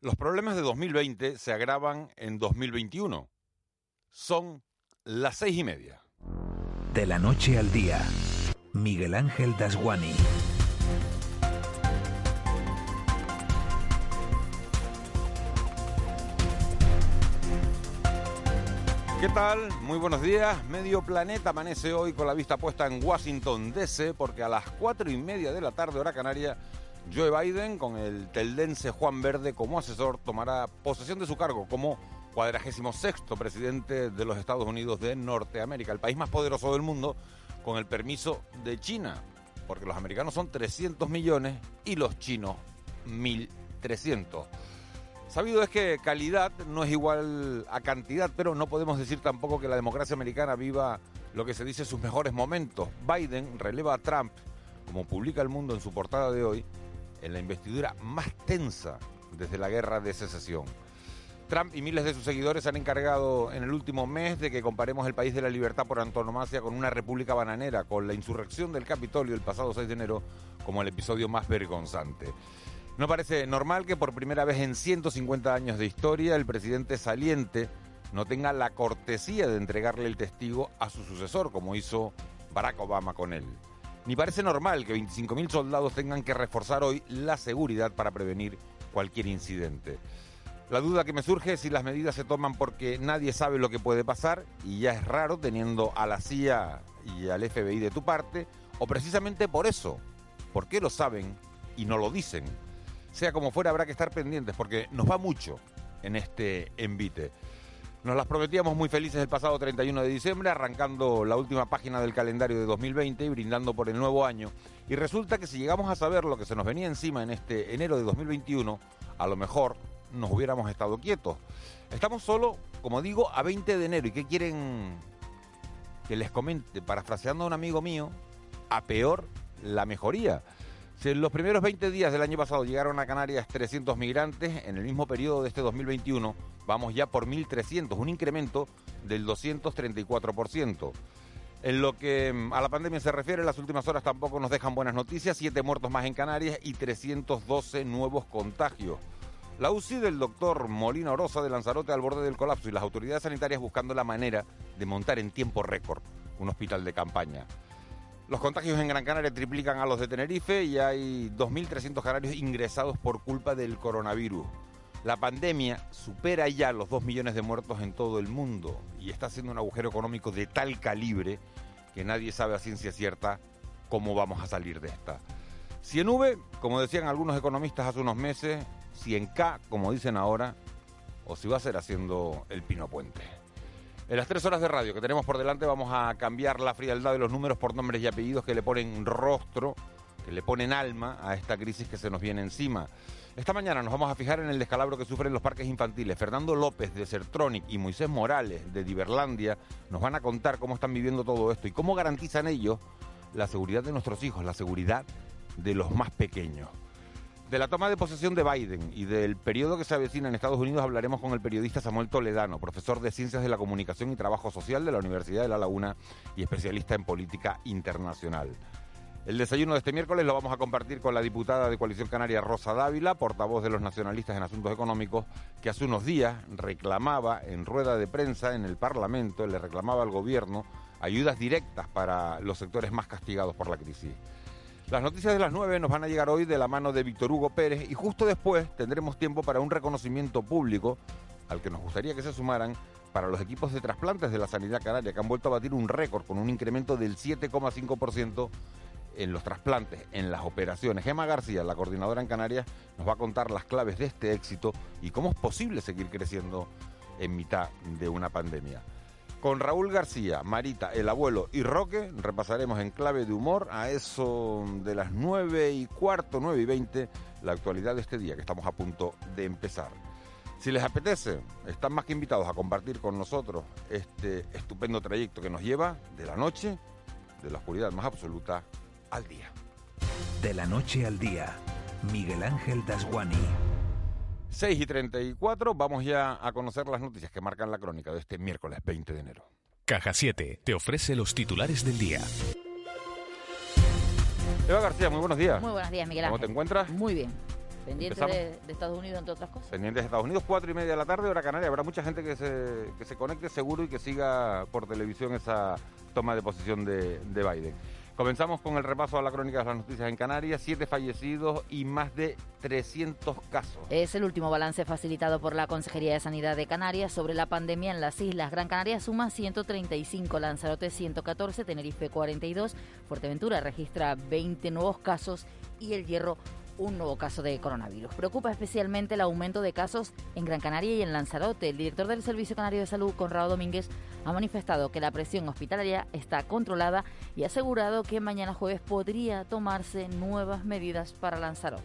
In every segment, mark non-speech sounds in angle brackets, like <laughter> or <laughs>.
los problemas de 2020 se agravan en 2021. Son las seis y media. De la noche al día, Miguel Ángel Dasguani. ¿Qué tal? Muy buenos días. Medio planeta amanece hoy con la vista puesta en Washington DC porque a las cuatro y media de la tarde hora canaria Joe Biden, con el teldense Juan Verde como asesor, tomará posesión de su cargo como cuadragésimo sexto presidente de los Estados Unidos de Norteamérica, el país más poderoso del mundo, con el permiso de China, porque los americanos son 300 millones y los chinos 1.300. Sabido es que calidad no es igual a cantidad, pero no podemos decir tampoco que la democracia americana viva lo que se dice sus mejores momentos. Biden releva a Trump, como publica el mundo en su portada de hoy, en la investidura más tensa desde la guerra de secesión. Trump y miles de sus seguidores han encargado en el último mes de que comparemos el país de la libertad por antonomasia con una república bananera, con la insurrección del Capitolio el pasado 6 de enero como el episodio más vergonzante. No parece normal que por primera vez en 150 años de historia el presidente saliente no tenga la cortesía de entregarle el testigo a su sucesor, como hizo Barack Obama con él. Ni parece normal que 25.000 soldados tengan que reforzar hoy la seguridad para prevenir cualquier incidente. La duda que me surge es si las medidas se toman porque nadie sabe lo que puede pasar y ya es raro teniendo a la CIA y al FBI de tu parte, o precisamente por eso, porque lo saben y no lo dicen. Sea como fuera, habrá que estar pendientes porque nos va mucho en este envite. Nos las prometíamos muy felices el pasado 31 de diciembre, arrancando la última página del calendario de 2020 y brindando por el nuevo año. Y resulta que si llegamos a saber lo que se nos venía encima en este enero de 2021, a lo mejor nos hubiéramos estado quietos. Estamos solo, como digo, a 20 de enero. ¿Y qué quieren que les comente? Parafraseando a un amigo mío, a peor la mejoría. En los primeros 20 días del año pasado llegaron a Canarias 300 migrantes, en el mismo periodo de este 2021 vamos ya por 1.300, un incremento del 234%. En lo que mm, a la pandemia se refiere, las últimas horas tampoco nos dejan buenas noticias, siete muertos más en Canarias y 312 nuevos contagios. La UCI del doctor Molina Orosa de Lanzarote al borde del colapso y las autoridades sanitarias buscando la manera de montar en tiempo récord un hospital de campaña. Los contagios en Gran Canaria triplican a los de Tenerife y hay 2.300 canarios ingresados por culpa del coronavirus. La pandemia supera ya los 2 millones de muertos en todo el mundo y está haciendo un agujero económico de tal calibre que nadie sabe a ciencia cierta cómo vamos a salir de esta. Si en V, como decían algunos economistas hace unos meses, si en K, como dicen ahora, o si va a ser haciendo el Pino Puente. En las tres horas de radio que tenemos por delante vamos a cambiar la frialdad de los números por nombres y apellidos que le ponen rostro, que le ponen alma a esta crisis que se nos viene encima. Esta mañana nos vamos a fijar en el descalabro que sufren los parques infantiles. Fernando López de Sertronic y Moisés Morales de Diverlandia nos van a contar cómo están viviendo todo esto y cómo garantizan ellos la seguridad de nuestros hijos, la seguridad de los más pequeños. De la toma de posesión de Biden y del periodo que se avecina en Estados Unidos hablaremos con el periodista Samuel Toledano, profesor de Ciencias de la Comunicación y Trabajo Social de la Universidad de La Laguna y especialista en política internacional. El desayuno de este miércoles lo vamos a compartir con la diputada de Coalición Canaria Rosa Dávila, portavoz de los nacionalistas en asuntos económicos, que hace unos días reclamaba en rueda de prensa en el Parlamento, le reclamaba al gobierno ayudas directas para los sectores más castigados por la crisis. Las noticias de las 9 nos van a llegar hoy de la mano de Víctor Hugo Pérez y justo después tendremos tiempo para un reconocimiento público al que nos gustaría que se sumaran para los equipos de trasplantes de la sanidad canaria que han vuelto a batir un récord con un incremento del 7,5% en los trasplantes, en las operaciones. Gemma García, la coordinadora en Canarias, nos va a contar las claves de este éxito y cómo es posible seguir creciendo en mitad de una pandemia. Con Raúl García, Marita, el abuelo y Roque repasaremos en clave de humor a eso de las 9 y cuarto, 9 y 20, la actualidad de este día que estamos a punto de empezar. Si les apetece, están más que invitados a compartir con nosotros este estupendo trayecto que nos lleva de la noche, de la oscuridad más absoluta, al día. De la noche al día, Miguel Ángel Dasguani. 6 y 34, vamos ya a conocer las noticias que marcan la crónica de este miércoles 20 de enero. Caja 7 te ofrece los titulares del día. Eva García, muy buenos días. Muy buenos días, Miguel Ángel. ¿Cómo te encuentras? Muy bien. Pendiente de, de Estados Unidos, entre otras cosas. Pendientes de Estados Unidos, 4 y media de la tarde, hora canaria. Habrá mucha gente que se, que se conecte seguro y que siga por televisión esa toma de posición de, de Biden. Comenzamos con el repaso a la crónica de las noticias en Canarias. Siete fallecidos y más de 300 casos. Es el último balance facilitado por la Consejería de Sanidad de Canarias sobre la pandemia en las islas. Gran Canaria suma 135, Lanzarote 114, Tenerife 42, Fuerteventura registra 20 nuevos casos y El Hierro un nuevo caso de coronavirus. Preocupa especialmente el aumento de casos en Gran Canaria y en Lanzarote. El director del Servicio Canario de Salud, Conrado Domínguez, ha manifestado que la presión hospitalaria está controlada y ha asegurado que mañana jueves podría tomarse nuevas medidas para Lanzarote.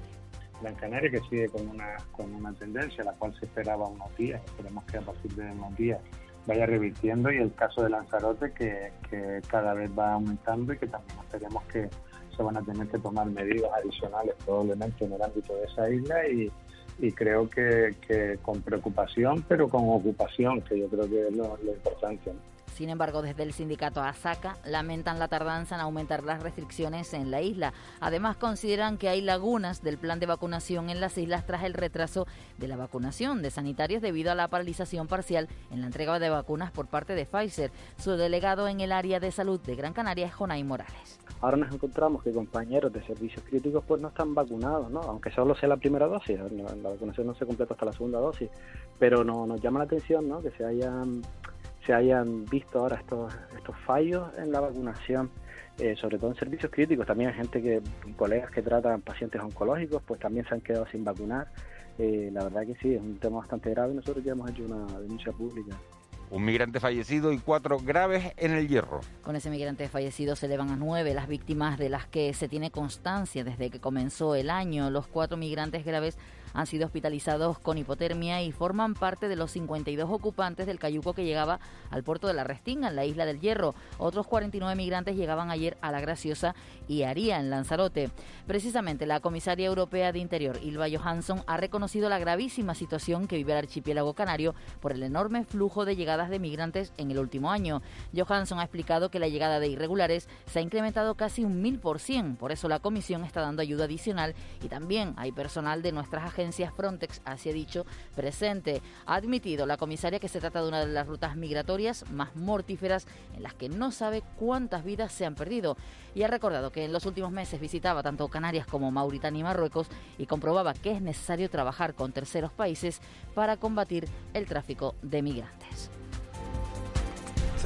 Gran Canaria que sigue con una, con una tendencia, la cual se esperaba unos días, esperemos que a partir de unos días vaya revirtiendo y el caso de Lanzarote que, que cada vez va aumentando y que también esperemos que se van a tener que tomar medidas adicionales probablemente en el ámbito de esa isla y, y creo que, que, con preocupación pero con ocupación, que yo creo que es lo, importante. ¿no? Sin embargo, desde el sindicato ASACA lamentan la tardanza en aumentar las restricciones en la isla. Además, consideran que hay lagunas del plan de vacunación en las islas tras el retraso de la vacunación de sanitarios debido a la paralización parcial en la entrega de vacunas por parte de Pfizer. Su delegado en el área de salud de Gran Canaria es Jonay Morales. Ahora nos encontramos que compañeros de servicios críticos pues no están vacunados, ¿no? aunque solo sea la primera dosis, la vacunación no se completa hasta la segunda dosis, pero no, nos llama la atención ¿no? que se hayan se hayan visto ahora estos, estos fallos en la vacunación, eh, sobre todo en servicios críticos. También hay gente que, colegas que tratan pacientes oncológicos, pues también se han quedado sin vacunar. Eh, la verdad que sí, es un tema bastante grave. Nosotros ya hemos hecho una denuncia pública. Un migrante fallecido y cuatro graves en el hierro. Con ese migrante fallecido se elevan a nueve las víctimas de las que se tiene constancia desde que comenzó el año. Los cuatro migrantes graves han sido hospitalizados con hipotermia y forman parte de los 52 ocupantes del cayuco que llegaba al puerto de la Restinga, en la isla del Hierro. Otros 49 migrantes llegaban ayer a La Graciosa y Aría, en Lanzarote. Precisamente la comisaria europea de Interior, Ilva Johansson, ha reconocido la gravísima situación que vive el archipiélago canario por el enorme flujo de llegadas de migrantes en el último año. Johansson ha explicado que la llegada de irregulares se ha incrementado casi un mil por cien. Por eso la comisión está dando ayuda adicional y también hay personal de nuestras agencias Frontex, así ha dicho, presente. Ha admitido la comisaria que se trata de una de las rutas migratorias más mortíferas en las que no sabe cuántas vidas se han perdido. Y ha recordado que en los últimos meses visitaba tanto Canarias como Mauritania y Marruecos y comprobaba que es necesario trabajar con terceros países para combatir el tráfico de migrantes.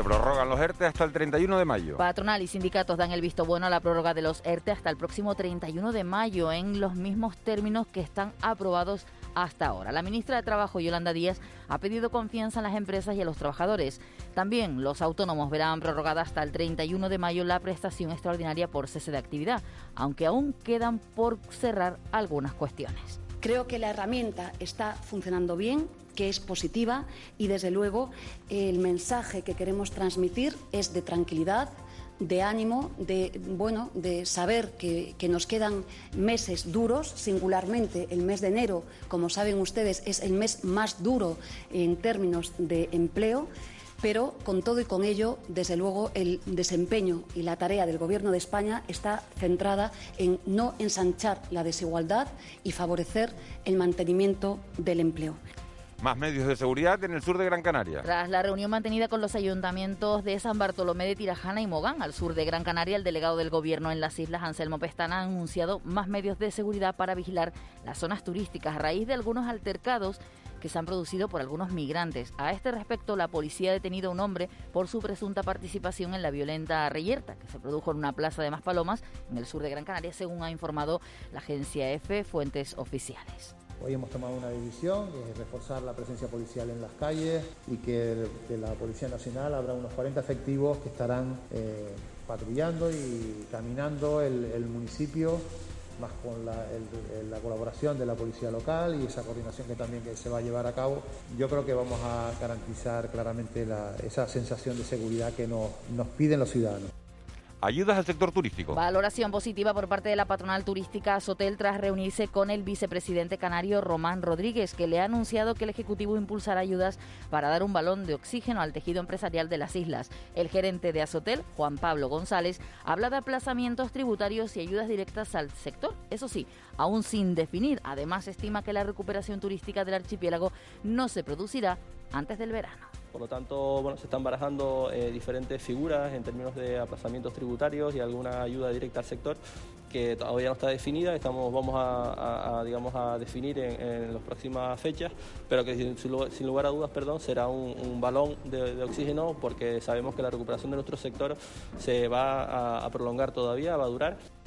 Se prorrogan los ERTE hasta el 31 de mayo. Patronal y sindicatos dan el visto bueno a la prórroga de los ERTE hasta el próximo 31 de mayo en los mismos términos que están aprobados hasta ahora. La ministra de Trabajo, Yolanda Díaz, ha pedido confianza en las empresas y a los trabajadores. También los autónomos verán prorrogada hasta el 31 de mayo la prestación extraordinaria por cese de actividad, aunque aún quedan por cerrar algunas cuestiones. Creo que la herramienta está funcionando bien, que es positiva y desde luego el mensaje que queremos transmitir es de tranquilidad, de ánimo, de bueno, de saber que, que, nos quedan meses duros, singularmente el mes de enero, como saben ustedes, es el mes más duro en términos de empleo. Pero con todo y con ello, desde luego, el desempeño y la tarea del Gobierno de España está centrada en no ensanchar la desigualdad y favorecer el mantenimiento del empleo. Más medios de seguridad en el sur de Gran Canaria. Tras la reunión mantenida con los ayuntamientos de San Bartolomé de Tirajana y Mogán, al sur de Gran Canaria, el delegado del gobierno en las islas, Anselmo Pestana, ha anunciado más medios de seguridad para vigilar las zonas turísticas a raíz de algunos altercados que se han producido por algunos migrantes. A este respecto, la policía ha detenido a un hombre por su presunta participación en la violenta reyerta que se produjo en una plaza de Maspalomas, en el sur de Gran Canaria, según ha informado la agencia EFE, fuentes oficiales. Hoy hemos tomado una decisión, que es reforzar la presencia policial en las calles y que de la Policía Nacional habrá unos 40 efectivos que estarán eh, patrullando y caminando el, municipio más con la, colaboración de la policía local y esa coordinación que también que se va a llevar a cabo, yo creo que vamos a garantizar claramente esa sensación de seguridad que nos piden los ciudadanos. Ayudas al sector turístico. Valoración positiva por parte de la patronal turística Sotel tras reunirse con el vicepresidente canario Román Rodríguez, que le ha anunciado que el Ejecutivo impulsará ayudas para dar un balón de oxígeno al tejido empresarial de las islas. El gerente de Azotel, Juan Pablo González, habla de aplazamientos tributarios y ayudas directas al sector. Eso sí, aún sin definir. Además, estima que la recuperación turística del archipiélago no se producirá antes del verano. Por lo tanto, bueno, se están barajando eh, diferentes figuras en términos de aplazamientos tributarios y alguna ayuda directa al sector que todavía no está definida, estamos, vamos a, digamos, a definir en, las próximas fechas, pero que sin, lugar a dudas perdón, será un, balón de, oxígeno porque sabemos que la recuperación de nuestro sector se va a prolongar todavía, va a durar.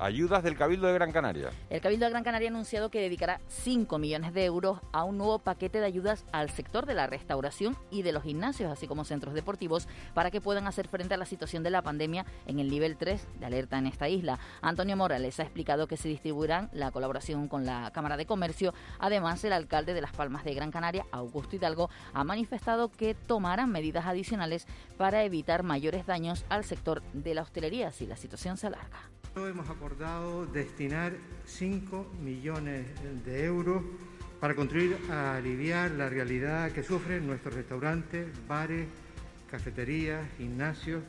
Ayudas del Cabildo de Gran Canaria. El Cabildo de Gran Canaria ha anunciado que dedicará 5 millones de euros a un nuevo paquete de ayudas al sector de la restauración y de los gimnasios, así como centros deportivos, para que puedan hacer frente a la situación de la pandemia en el nivel 3 de alerta en esta isla. Antonio Morales ha explicado que se distribuirán la colaboración con la Cámara de Comercio. Además, el alcalde de Las Palmas de Gran Canaria, Augusto Hidalgo, ha manifestado que tomarán medidas adicionales para evitar mayores daños al sector de la hostelería si la situación se alarga. Hemos acordado destinar 5 millones de euros para contribuir a aliviar la realidad que sufren nuestros restaurantes, bares, cafeterías, gimnasios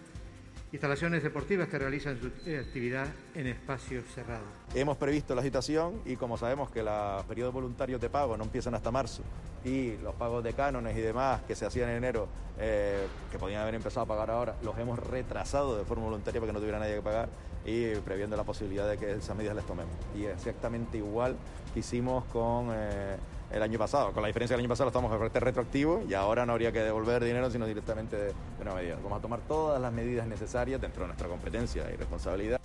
instalaciones deportivas que realizan su actividad en espacios cerrados. Hemos previsto la situación y como sabemos que los periodos voluntarios de pago no empiezan hasta marzo y los pagos de cánones y demás que se hacían en enero, eh, que podían haber empezado a pagar ahora, los hemos retrasado de forma voluntaria para que no tuviera nadie que pagar y previendo la posibilidad de que esas medidas las tomemos. Y exactamente igual que hicimos con... Eh, el año pasado. Con la diferencia del año pasado estamos en retroactivo y ahora no habría que devolver dinero, sino directamente de, de una medida. Vamos a tomar todas las medidas necesarias dentro de nuestra competencia y responsabilidad.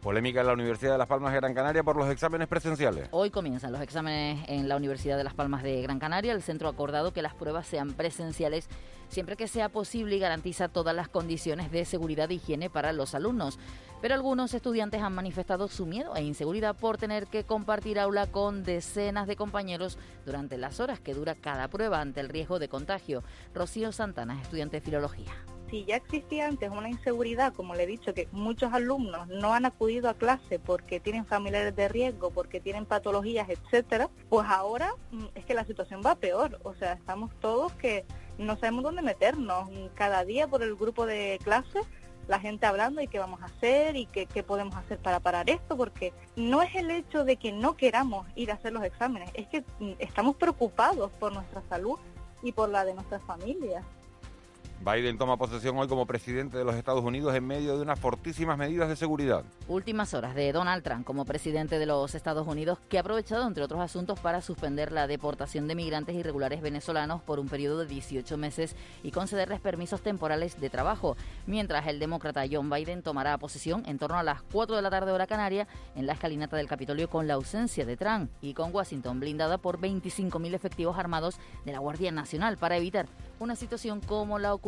Polémica en la Universidad de Las Palmas de Gran Canaria por los exámenes presenciales. Hoy comienzan los exámenes en la Universidad de Las Palmas de Gran Canaria. El centro ha acordado que las pruebas sean presenciales siempre que sea posible y garantiza todas las condiciones de seguridad e higiene para los alumnos. Pero algunos estudiantes han manifestado su miedo e inseguridad por tener que compartir aula con decenas de compañeros durante las horas que dura cada prueba ante el riesgo de contagio. Rocío Santana, estudiante de Filología si ya existía antes una inseguridad, como le he dicho, que muchos alumnos no han acudido a clase porque tienen familiares de riesgo, porque tienen patologías, etcétera, pues ahora mm, es que la situación va peor. O sea, estamos todos que no sabemos dónde meternos. Cada día por el grupo de clase la gente hablando y qué vamos a hacer y qué, qué, podemos hacer para parar esto, porque no es el hecho de que no queramos ir a hacer los exámenes, es que mm, estamos preocupados por nuestra salud y por la de nuestras familias. Biden toma posesión hoy como presidente de los Estados Unidos en medio de unas fortísimas medidas de seguridad. Últimas horas de Donald Trump como presidente de los Estados Unidos, que ha aprovechado, entre otros asuntos, para suspender la deportación de migrantes irregulares venezolanos por un periodo de 18 meses y concederles permisos temporales de trabajo, mientras el demócrata John Biden tomará posesión en torno a las 4 de la tarde hora canaria en la escalinata del Capitolio con la ausencia de Trump y con Washington blindada por 25.000 efectivos armados de la Guardia Nacional para evitar una situación como la ocurrida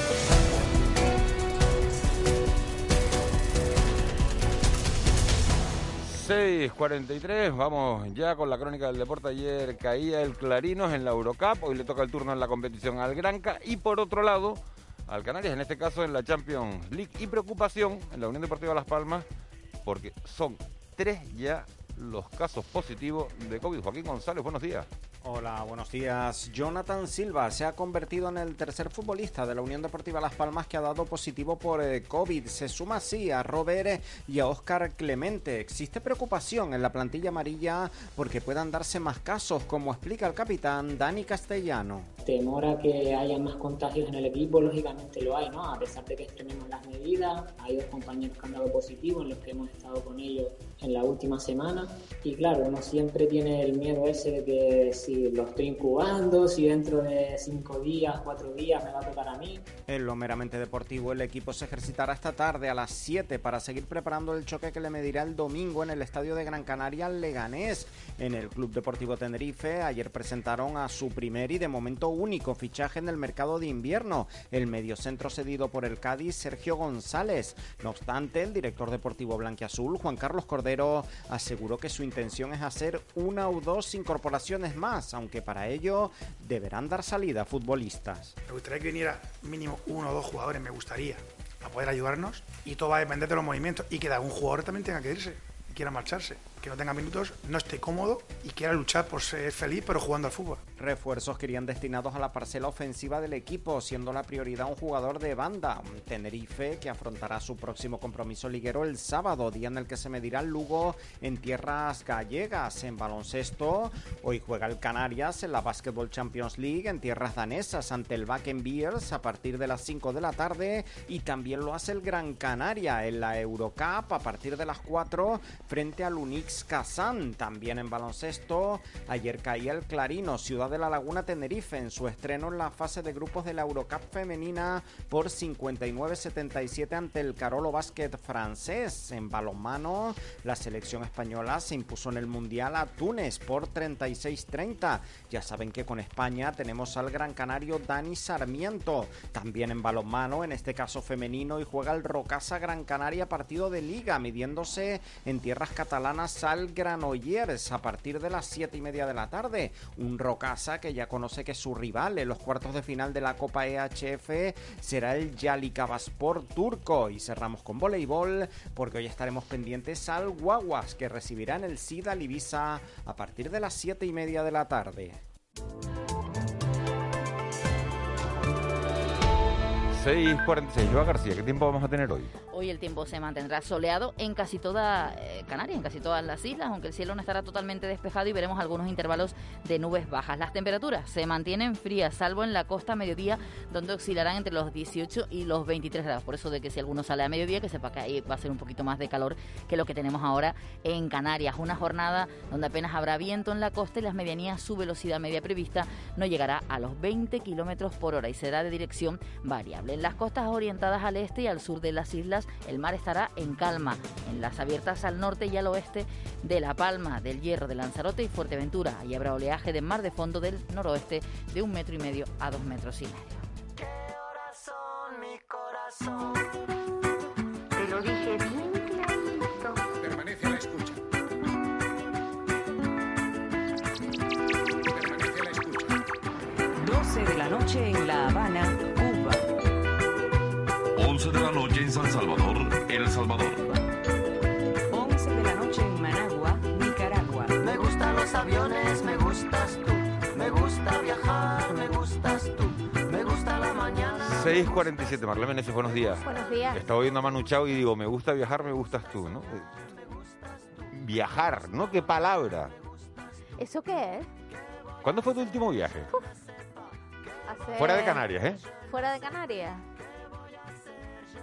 6.43, vamos ya con la crónica del deporte. Ayer caía el Clarinos en la Eurocup, hoy le toca el turno en la competición al Granca y por otro lado al Canarias, en este caso en la Champions League. Y preocupación en la Unión Deportiva Las Palmas porque son tres ya los casos positivos de COVID. Joaquín González, buenos días. Hola, buenos días. Jonathan Silva se ha convertido en el tercer futbolista de la Unión Deportiva Las Palmas que ha dado positivo por eh, COVID. Se suma así a Robert y a Óscar Clemente. Existe preocupación en la plantilla amarilla porque puedan darse más casos, como explica el capitán Dani Castellano. Temor a que haya más contagios en el equipo, lógicamente lo hay, ¿no? A pesar de que tenemos las medidas, hay dos compañeros que han dado positivo en los que hemos estado con ellos en la última semana. Y claro, uno siempre tiene el miedo ese de que si lo estoy incubando, si dentro de cinco días, cuatro días me va a tocar a mí. En lo meramente deportivo, el equipo se ejercitará esta tarde a las 7 para seguir preparando el choque que le medirá el domingo en el estadio de Gran Canaria Leganés. En el Club Deportivo Tenerife, ayer presentaron a su primer y de momento único fichaje en el mercado de invierno, el mediocentro cedido por el Cádiz, Sergio González. No obstante, el director deportivo blanquiazul, Juan Carlos Cordero, aseguró que su intención es hacer una o dos incorporaciones más, aunque para ello deberán dar salida futbolistas. Me gustaría que viniera mínimo uno o dos jugadores, me gustaría, a poder ayudarnos y todo va a depender de los movimientos y que algún jugador también tenga que irse quiera marcharse que no tenga minutos, no esté cómodo y quiera luchar por ser feliz, pero jugando al fútbol. Refuerzos que irían destinados a la parcela ofensiva del equipo, siendo la prioridad un jugador de banda, Tenerife, que afrontará su próximo compromiso liguero el sábado, día en el que se medirá el Lugo en tierras gallegas. En baloncesto, hoy juega el Canarias en la Basketball Champions League en tierras danesas ante el Bakken Bears a partir de las 5 de la tarde y también lo hace el Gran Canaria en la Eurocup a partir de las 4 frente al Unix Kazán. También en baloncesto, ayer caía el Clarino, Ciudad de la Laguna Tenerife, en su estreno en la fase de grupos de la Eurocup femenina por 59-77 ante el Carolo Basket francés. En balonmano, la selección española se impuso en el Mundial a Túnez por 36-30. Ya saben que con España tenemos al gran canario Dani Sarmiento. También en balonmano, en este caso femenino, y juega el Rocasa Gran Canaria partido de liga, midiéndose en tierras catalanas al Granollers a partir de las 7 y media de la tarde. Un Rocasa que ya conoce que su rival en los cuartos de final de la Copa EHF será el Yalikavaspor turco. Y cerramos con voleibol porque hoy estaremos pendientes al Guaguas que recibirán el SIDA Libisa a partir de las 7 y media de la tarde. 6.46. Joa García, ¿qué tiempo vamos a tener hoy? Hoy el tiempo se mantendrá soleado en casi toda eh, Canarias, en casi todas las islas, aunque el cielo no estará totalmente despejado y veremos algunos intervalos de nubes bajas. Las temperaturas se mantienen frías, salvo en la costa a mediodía, donde oscilarán entre los 18 y los 23 grados. Por eso de que si alguno sale a mediodía, que sepa que ahí va a ser un poquito más de calor que lo que tenemos ahora en Canarias. Una jornada donde apenas habrá viento en la costa y las medianías, su velocidad media prevista no llegará a los 20 kilómetros por hora y será de dirección variable. En las costas orientadas al este y al sur de las islas, el mar estará en calma. En las abiertas al norte y al oeste de La Palma, del Hierro, de Lanzarote y Fuerteventura. Ahí habrá oleaje de mar de fondo del noroeste de un metro y medio a dos metros y medio. Te lo dije bien clarito. Permanece a la escucha. Permanece a la escucha. 12 de la noche en La Habana. 11 de la noche en San Salvador, El Salvador. 11 de la noche en Managua, Nicaragua. Me gustan los aviones, me gustas tú. Me gusta viajar, me gustas tú. Me gusta la mañana. 6.47, Marlene Meneses, buenos días. Buenos días. Estaba oyendo a Manu Chao y digo, me gusta viajar, me gustas tú, ¿no? Viajar, ¿no? ¿Qué palabra? ¿Eso qué es? ¿Cuándo fue tu último viaje? Hace- Fuera de Canarias, ¿eh? Fuera de Canarias.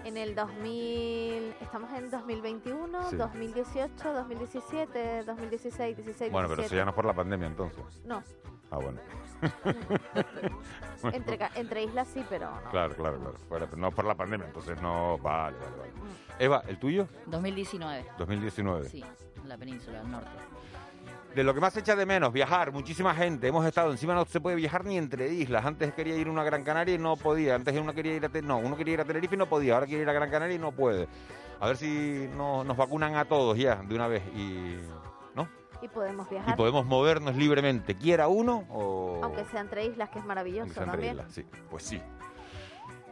En el 2000, estamos en 2021, Sí. 2018, 2017, 2016, 16, Bueno, pero eso 17. ya no es por la pandemia entonces. No, Ah, bueno. <laughs> entre, islas sí, pero no. Claro, claro, claro. Fuera, pero no por la pandemia, entonces no. Vale, vale, vale. Eva, ¿el tuyo? 2019. 2019. Sí, en la península del norte. De lo que más echa de menos, viajar, muchísima gente. Hemos estado, encima no se puede viajar ni entre islas. Antes quería ir a una Gran Canaria y no podía. Antes uno quería ir a, no, uno quería ir a Tenerife y no podía. Ahora quiere ir a Gran Canaria y no puede. A ver si no- nos vacunan a todos ya de una vez y, ¿no? Y podemos y viajar, podemos movernos libremente. Quiera uno o... aunque sea entre islas, que es maravilloso aunque sea entre también. islas, sí, pues sí.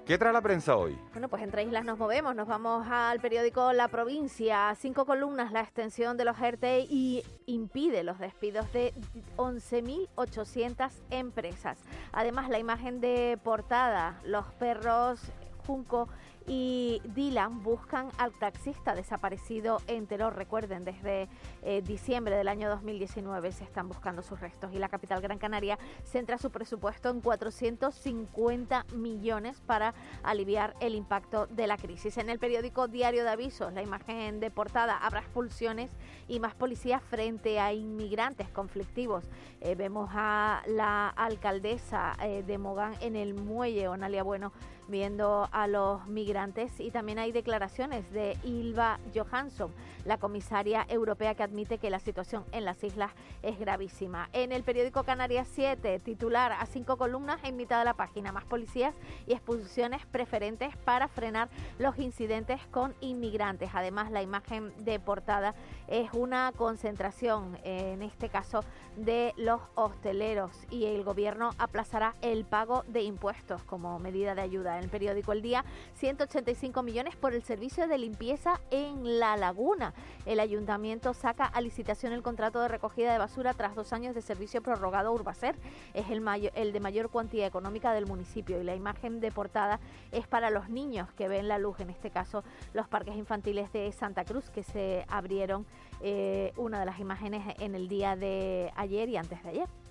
¿Qué trae la prensa hoy? Bueno, pues entre islas nos movemos, nos vamos al periódico La Provincia, cinco columnas, la extensión de los ERTE y impide los despidos de 11.800 empresas. Además, la imagen de portada, los perros Junco y Dylan buscan al taxista desaparecido en Teror. Recuerden, desde eh, diciembre del año 2019 se están buscando sus restos y la capital Gran Canaria centra su presupuesto en 450 millones para aliviar el impacto de la crisis. En el periódico Diario de Avisos, la imagen de portada, habrá expulsiones y más policías frente a inmigrantes conflictivos. Eh, vemos a la alcaldesa eh, de Mogán en el muelle, Onalia Bueno, viendo a los migrantes y también hay declaraciones de Ilva Johansson, la comisaria europea que admite que la situación en las islas es gravísima. En el periódico Canarias 7, titular a cinco columnas en mitad de la página, más policías y expulsiones preferentes para frenar los incidentes con inmigrantes. Además, la imagen de portada es una concentración, en este caso, de los hosteleros y el gobierno aplazará el pago de impuestos como medida de ayuda en el periódico El Día, 185 millones por el servicio de limpieza en La Laguna. El ayuntamiento saca a licitación el contrato de recogida de basura tras dos años de servicio prorrogado a Urbacer. Es el, mayor, de mayor cuantía económica del municipio y la imagen de portada es para los niños que ven la luz, en este caso los parques infantiles de Santa Cruz que se abrieron eh, una de las imágenes en el día de ayer y antes de ayer.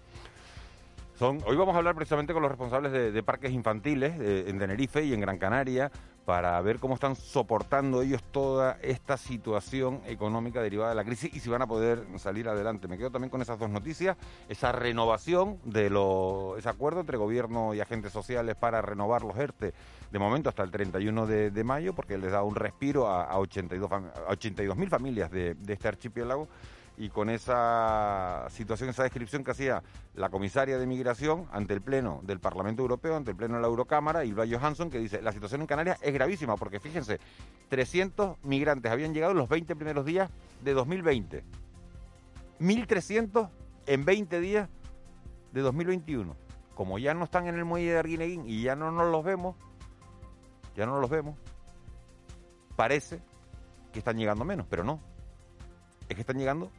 Hoy vamos a hablar precisamente con los responsables de, parques infantiles eh, en Tenerife y en Gran Canaria para ver cómo están soportando ellos toda esta situación económica derivada de la crisis y si van a poder salir adelante. Me quedo también con esas dos noticias, esa renovación de lo, ese acuerdo entre gobierno y agentes sociales para renovar los ERTE de momento hasta el 31 de, mayo porque les da un respiro a, a 82 fam- a 82.000 familias de, de este archipiélago y con esa situación, esa descripción que hacía la comisaria de migración ante el Pleno del Parlamento Europeo, ante el Pleno de la Eurocámara, Ilva Johansson, que dice, la situación en Canarias es gravísima, porque fíjense, 300 migrantes habían llegado en los 20 primeros días de 2020, 1.300 en 20 días de 2021. Como ya no están en el muelle de Arguineguín y ya no nos los vemos, ya no los vemos, parece que están llegando menos, pero no, es que están llegando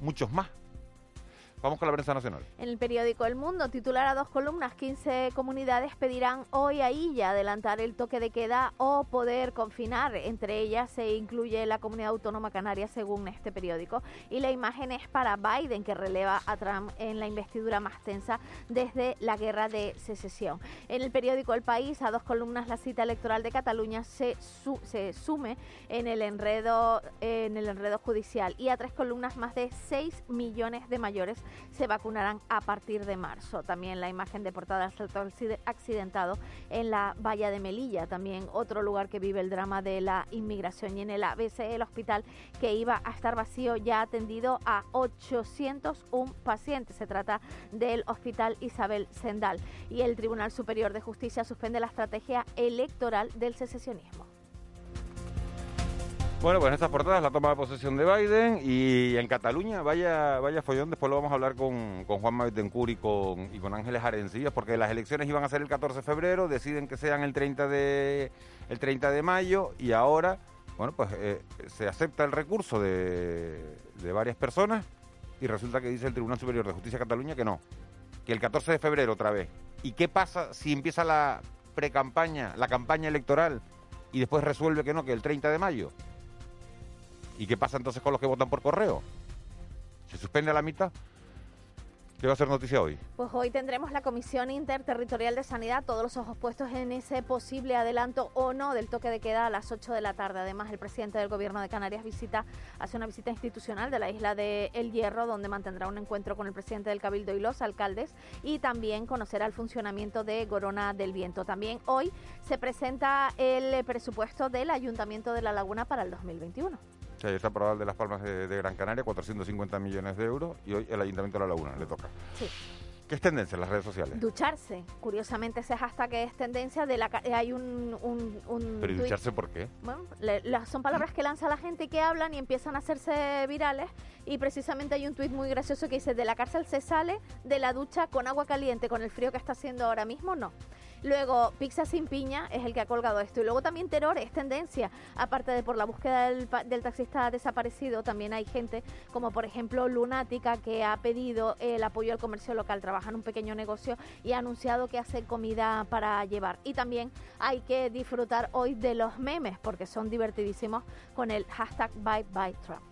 muchos más. Vamos con la prensa nacional. En el periódico El Mundo, titular a dos columnas, 15 comunidades pedirán hoy a Illa adelantar el toque de queda o poder confinar. Entre ellas se incluye la comunidad autónoma canaria, según este periódico. Y la imagen es para Biden, que releva a Trump en la investidura más tensa desde la guerra de secesión. En el periódico El País, a dos columnas, la cita electoral de Cataluña se, su- se sume en el enredo en el enredo judicial y a tres columnas más de 6 millones de mayores se vacunarán a partir de marzo. También la imagen de portada del salto acci- accidentado en la valla de Melilla, también otro lugar que vive el drama de la inmigración y en el ABC el hospital que iba a estar vacío ya ha atendido a 801 pacientes. Se trata del Hospital Isabel Sendal y el Tribunal Superior de Justicia suspende la estrategia electoral del secesionismo. Bueno, pues en estas portadas la toma de posesión de Biden y en Cataluña, vaya, vaya follón, después lo vamos a hablar con, con Juan Betancourt y con, y con Ángeles Arencillas, porque las elecciones iban a ser el 14 de febrero, deciden que sean el 30 de, el 30 de mayo y ahora, bueno, pues eh, se acepta el recurso de, de varias personas y resulta que dice el Tribunal Superior de Justicia de Cataluña que no, que el 14 de febrero otra vez. ¿Y qué pasa si empieza la precampaña, la campaña electoral y después resuelve que no, que el 30 de mayo? ¿Y qué pasa entonces con los que votan por correo? ¿Se suspende a la mitad? ¿Qué va a ser noticia hoy? Pues hoy tendremos la Comisión Interterritorial de Sanidad, todos los ojos puestos en ese posible adelanto o no del toque de queda a las 8 de la tarde. Además, el presidente del Gobierno de Canarias visita, hace una visita institucional de la isla de El Hierro, donde mantendrá un encuentro con el presidente del Cabildo y los alcaldes y también conocerá el funcionamiento de Gorona del Viento. También hoy se presenta el presupuesto del Ayuntamiento de La Laguna para el 2021. Sí, está aprobado el de Las Palmas de, de Gran Canaria, 450 millones de euros, y hoy el Ayuntamiento de La Laguna le toca. Sí. ¿Qué es tendencia en las redes sociales? Ducharse. Curiosamente, ese hashtag es tendencia de la... ca- Hay un... un, un ¿Pero tuit- ducharse por qué? Bueno, le- la- son palabras que lanza la gente y que hablan y empiezan a hacerse virales. Y precisamente hay un tuit muy gracioso que dice, de la cárcel se sale de la ducha con agua caliente, con el frío que está haciendo ahora mismo, no. Luego, Pizza sin piña es el que ha colgado esto. Y luego también Terror es tendencia. Aparte de por la búsqueda del, del taxista desaparecido, también hay gente como por ejemplo Lunática que ha pedido el apoyo al comercio local. Trabaja en un pequeño negocio y ha anunciado que hace comida para llevar. Y también hay que disfrutar hoy de los memes porque son divertidísimos con el hashtag Bye Bye Trump.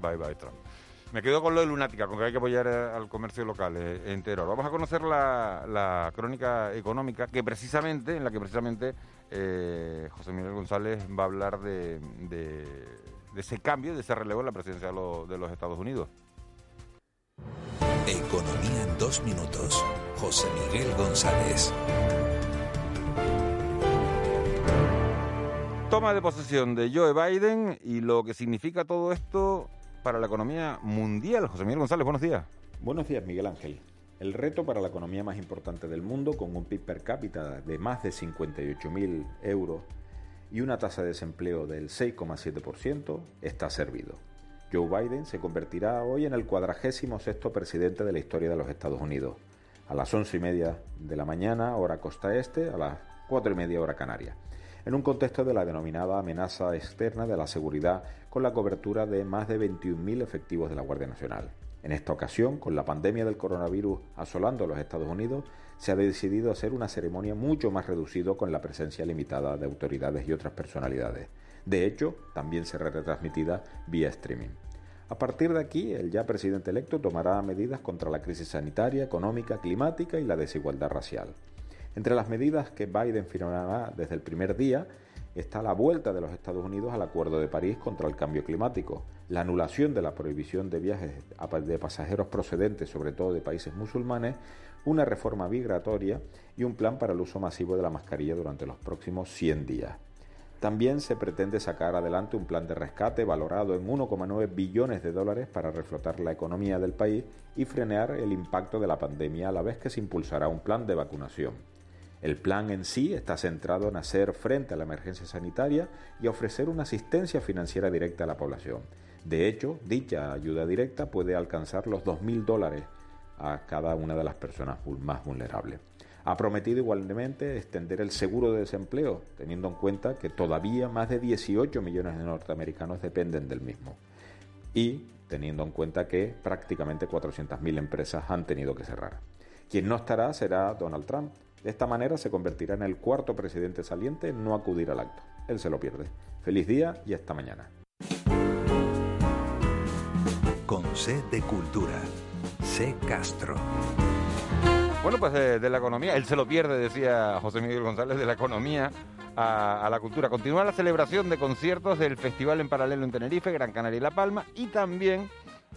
Bye bye Trump. Me quedo con lo de Lunática, con que hay que apoyar eh, al comercio local eh, entero. Vamos a conocer la, la crónica económica que precisamente, en la que precisamente eh, José Miguel González va a hablar de, de- de ese cambio, de ese relevo en la presidencia de, lo- de los Estados Unidos. Economía en dos minutos. José Miguel González. Toma de posesión de Joe Biden y lo que significa todo esto para la economía mundial. José Miguel González, buenos días. Buenos días, Miguel Ángel. El reto para la economía más importante del mundo, con un PIB per cápita de más de 58.000 euros y una tasa de desempleo del 6,7%, está servido. Joe Biden se convertirá hoy en el cuadragésimo sexto presidente de la historia de los Estados Unidos, a las once y media de la mañana, hora costa este, a las cuatro y media hora canaria, en un contexto de la denominada amenaza externa de la seguridad con la cobertura de más de 21.000 efectivos de la Guardia Nacional. En esta ocasión, con la pandemia del coronavirus asolando a los Estados Unidos, se ha decidido hacer una ceremonia mucho más reducida con la presencia limitada de autoridades y otras personalidades. De hecho, también será retransmitida vía streaming. A partir de aquí, el ya presidente electo tomará medidas contra la crisis sanitaria, económica, climática y la desigualdad racial. Entre las medidas que Biden firmará desde el primer día está la vuelta de los Estados Unidos al Acuerdo de París contra el cambio climático, la anulación de la prohibición de viajes de pasajeros procedentes sobre todo de países musulmanes, una reforma migratoria y un plan para el uso masivo de la mascarilla durante los próximos 100 días. También se pretende sacar adelante un plan de rescate valorado en 1,9 billones de dólares para reflotar la economía del país y frenar el impacto de la pandemia a la vez que se impulsará un plan de vacunación. El plan en sí está centrado en hacer frente a la emergencia sanitaria y ofrecer una asistencia financiera directa a la población. De hecho, dicha ayuda directa puede alcanzar los 2.000 dólares a cada una de las personas más vulnerables. Ha prometido igualmente extender el seguro de desempleo, teniendo en cuenta que todavía más de 18 millones de norteamericanos dependen del mismo. Y teniendo en cuenta que prácticamente 400.000 empresas han tenido que cerrar. Quien no estará será Donald Trump. De esta manera se convertirá en el cuarto presidente saliente en no acudir al acto. Él se lo pierde. Feliz día y hasta mañana. Con C de Cultura. C Castro. Bueno, pues de, de la economía, él se lo pierde, decía José Miguel González, de la economía a, a la cultura. Continúa la celebración de conciertos del Festival en Paralelo en Tenerife, Gran Canaria y La Palma. Y también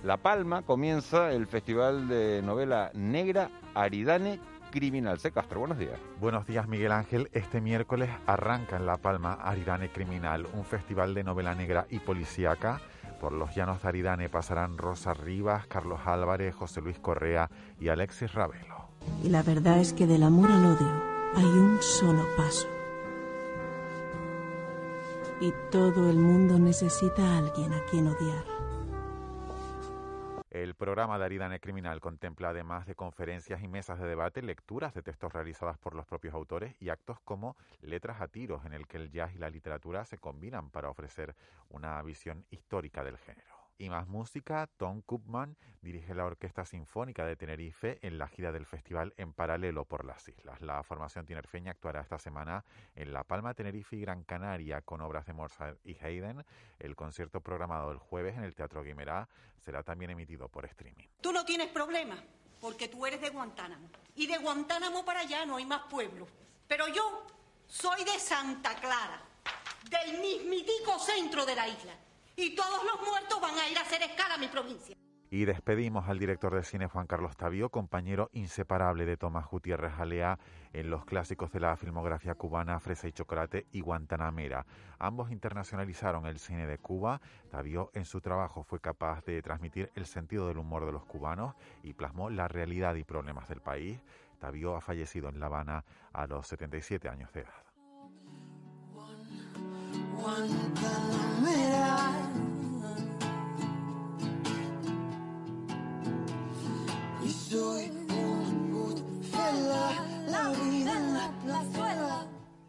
La Palma comienza el Festival de Novela Negra Aridane Criminal. C. Castro, buenos días. Buenos días, Miguel Ángel. Este miércoles arranca en La Palma Aridane Criminal, un festival de novela negra y policíaca. Por los llanos de Aridane pasarán Rosa Rivas, Carlos Álvarez, José Luis Correa y Alexis Ravelo. Y la verdad es que del amor al odio hay un solo paso. Y todo el mundo necesita a alguien a quien odiar. El programa de Aridane Criminal contempla además de conferencias y mesas de debate, lecturas de textos realizadas por los propios autores y actos como Letras a tiros, en el que el jazz y la literatura se combinan para ofrecer una visión histórica del género. Y más música, Tom Koopman dirige la Orquesta Sinfónica de Tenerife en la gira del festival en paralelo por las islas. La formación tinerfeña actuará esta semana en La Palma, Tenerife y Gran Canaria con obras de Mozart y Haydn. El concierto programado el jueves en el Teatro Guimerá será también emitido por streaming. Tú no tienes problema, porque tú eres de Guantánamo. Y de Guantánamo para allá no hay más pueblos. Pero yo soy de Santa Clara, del mismitico centro de la isla. Y todos los muertos van a ir a hacer escala a mi provincia. Y despedimos al director de cine Juan Carlos Tavío, compañero inseparable de Tomás Gutiérrez Alea en los clásicos de la filmografía cubana Fresa y Chocolate y Guantanamera. Ambos internacionalizaron el cine de Cuba. Tavío en su trabajo fue capaz de transmitir el sentido del humor de los cubanos y plasmó la realidad y problemas del país. Tavío ha fallecido en La Habana a los 77 años de edad. Guantanamera.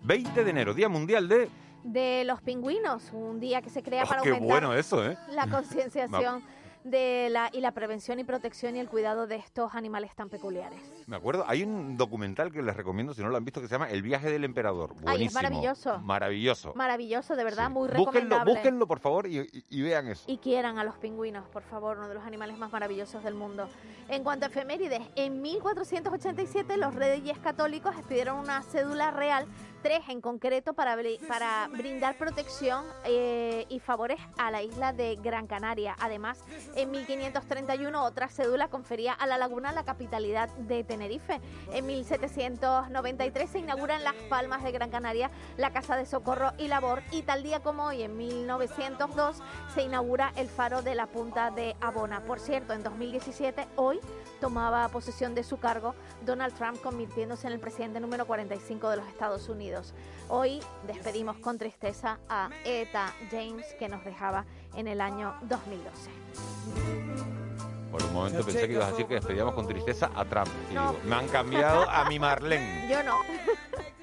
20 de enero, Día Mundial de... De los pingüinos, un día que se crea Oh, para qué aumentar bueno eso, ¿eh? la concienciación de la y la prevención y protección y el cuidado de estos animales tan peculiares. Me acuerdo, hay un documental que les recomiendo si no lo han visto que se llama El viaje del emperador. Buenísimo. Ay, es maravilloso. Maravilloso. Maravilloso, de verdad, muy Búsquenlo, recomendable. búsquenlo por favor y, y- y vean eso. y quieran a los pingüinos, por favor, uno de los animales más maravillosos del mundo. En cuanto a efemérides, en 1487 los reyes católicos expidieron una cédula real, tres en concreto, para, para brindar protección eh, y favores a la isla de Gran Canaria. Además, en 1531 otra cédula confería a la laguna la capitalidad de Tenerife. En 1793 se inaugura en Las Palmas de Gran Canaria la Casa de Socorro y Labor y tal día como hoy, en 1902, se inaugura el faro de la Punta de Abona. Por cierto, en 2017, hoy tomaba posesión de su cargo Donald Trump, convirtiéndose en el presidente número 45 de los Estados Unidos. Hoy despedimos con tristeza a Eta James, que nos dejaba en el año 2012. Por un momento pensé que ibas a decir que despedíamos con tristeza a Trump. Y digo, me han cambiado a mi Marlene. <laughs> Yo no. <laughs>